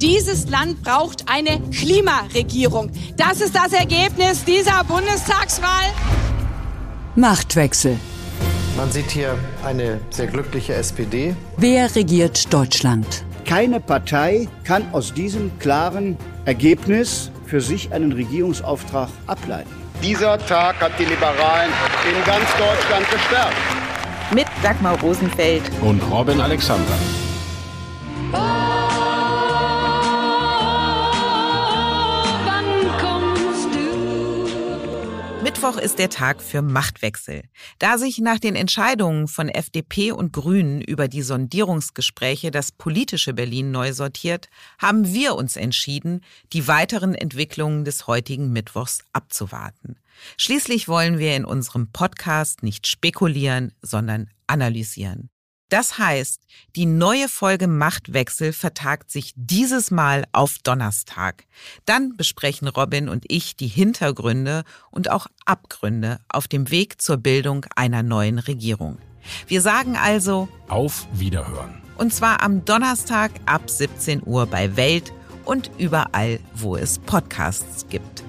Dieses Land braucht eine Klimaregierung. Das ist das Ergebnis dieser Bundestagswahl. Machtwechsel. Man sieht hier eine sehr glückliche SPD. Wer regiert Deutschland? Keine Partei kann aus diesem klaren Ergebnis für sich einen Regierungsauftrag ableiten. Dieser Tag hat die Liberalen in ganz Deutschland gestärkt. Mit Dagmar Rosenfeld und Robin Alexander. Mittwoch ist der Tag für Machtwechsel. Da sich nach den Entscheidungen von FDP und Grünen über die Sondierungsgespräche das politische Berlin neu sortiert, haben wir uns entschieden, die weiteren Entwicklungen des heutigen Mittwochs abzuwarten. Schließlich wollen wir in unserem Podcast nicht spekulieren, sondern analysieren. Das heißt, die neue Folge Machtwechsel vertagt sich dieses Mal auf Donnerstag. Dann besprechen Robin und ich die Hintergründe und auch Abgründe auf dem Weg zur Bildung einer neuen Regierung. Wir sagen also auf Wiederhören. Und zwar am Donnerstag ab 17 Uhr bei Welt und überall, wo es Podcasts gibt.